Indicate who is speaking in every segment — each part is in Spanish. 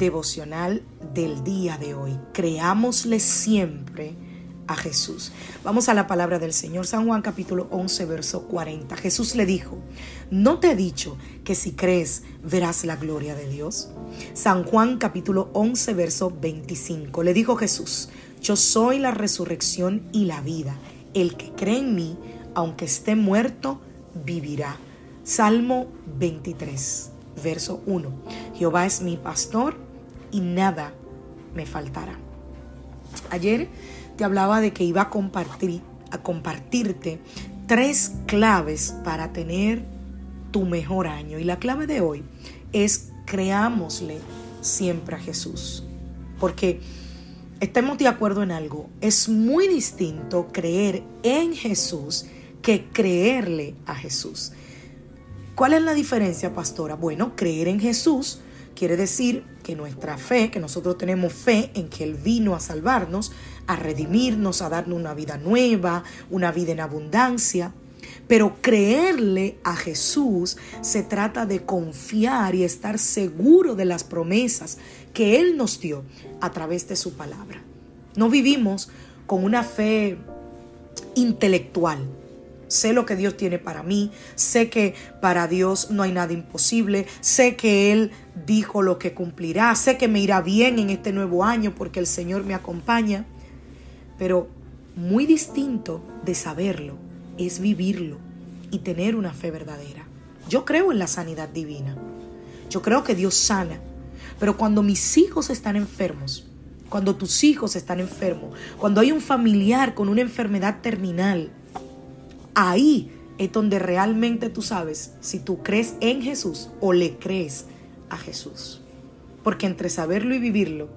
Speaker 1: Devocional del día de hoy. Creámosle siempre a Jesús. Vamos a la palabra del Señor, San Juan capítulo 11, verso 40. Jesús le dijo, ¿no te he dicho que si crees verás la gloria de Dios? San Juan capítulo 11, verso 25. Le dijo Jesús, yo soy la resurrección y la vida. El que cree en mí, aunque esté muerto, vivirá. Salmo 23, verso 1. Jehová es mi pastor y nada me faltará. Ayer te hablaba de que iba a compartir a compartirte tres claves para tener tu mejor año y la clave de hoy es creámosle siempre a Jesús. Porque estemos de acuerdo en algo, es muy distinto creer en Jesús que creerle a Jesús. ¿Cuál es la diferencia, pastora? Bueno, creer en Jesús Quiere decir que nuestra fe, que nosotros tenemos fe en que Él vino a salvarnos, a redimirnos, a darnos una vida nueva, una vida en abundancia. Pero creerle a Jesús se trata de confiar y estar seguro de las promesas que Él nos dio a través de su palabra. No vivimos con una fe intelectual, sé lo que Dios tiene para mí, sé que para Dios no hay nada imposible, sé que Él dijo lo que cumplirá, sé que me irá bien en este nuevo año porque el Señor me acompaña, pero muy distinto de saberlo es vivirlo y tener una fe verdadera. Yo creo en la sanidad divina, yo creo que Dios sana, pero cuando mis hijos están enfermos, cuando tus hijos están enfermos, cuando hay un familiar con una enfermedad terminal, Ahí es donde realmente tú sabes si tú crees en Jesús o le crees a Jesús. Porque entre saberlo y vivirlo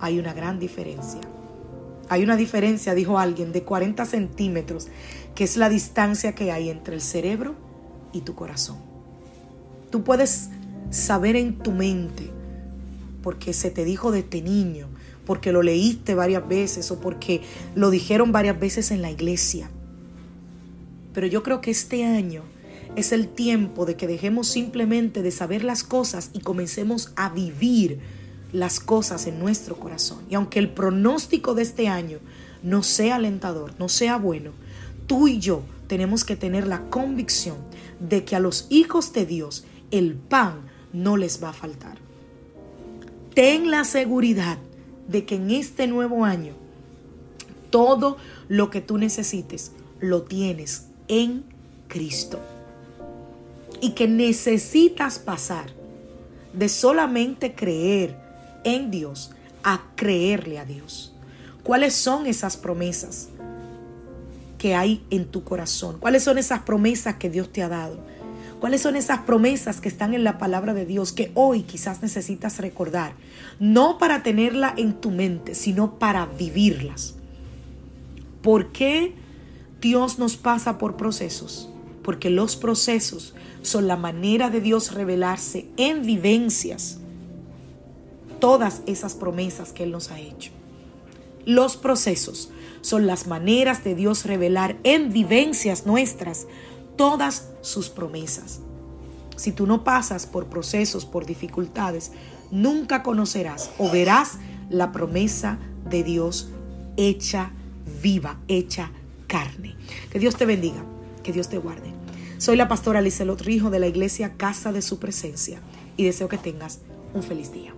Speaker 1: hay una gran diferencia. Hay una diferencia, dijo alguien, de 40 centímetros, que es la distancia que hay entre el cerebro y tu corazón. Tú puedes saber en tu mente, porque se te dijo desde niño, porque lo leíste varias veces o porque lo dijeron varias veces en la iglesia. Pero yo creo que este año es el tiempo de que dejemos simplemente de saber las cosas y comencemos a vivir las cosas en nuestro corazón. Y aunque el pronóstico de este año no sea alentador, no sea bueno, tú y yo tenemos que tener la convicción de que a los hijos de Dios el pan no les va a faltar. Ten la seguridad de que en este nuevo año todo lo que tú necesites lo tienes en Cristo. Y que necesitas pasar de solamente creer en Dios a creerle a Dios. ¿Cuáles son esas promesas que hay en tu corazón? ¿Cuáles son esas promesas que Dios te ha dado? ¿Cuáles son esas promesas que están en la palabra de Dios que hoy quizás necesitas recordar? No para tenerla en tu mente, sino para vivirlas. ¿Por qué Dios nos pasa por procesos, porque los procesos son la manera de Dios revelarse en vivencias todas esas promesas que Él nos ha hecho. Los procesos son las maneras de Dios revelar en vivencias nuestras todas sus promesas. Si tú no pasas por procesos, por dificultades, nunca conocerás o verás la promesa de Dios hecha viva, hecha carne. Que Dios te bendiga, que Dios te guarde. Soy la pastora Lizelot Rijo de la iglesia Casa de Su Presencia y deseo que tengas un feliz día.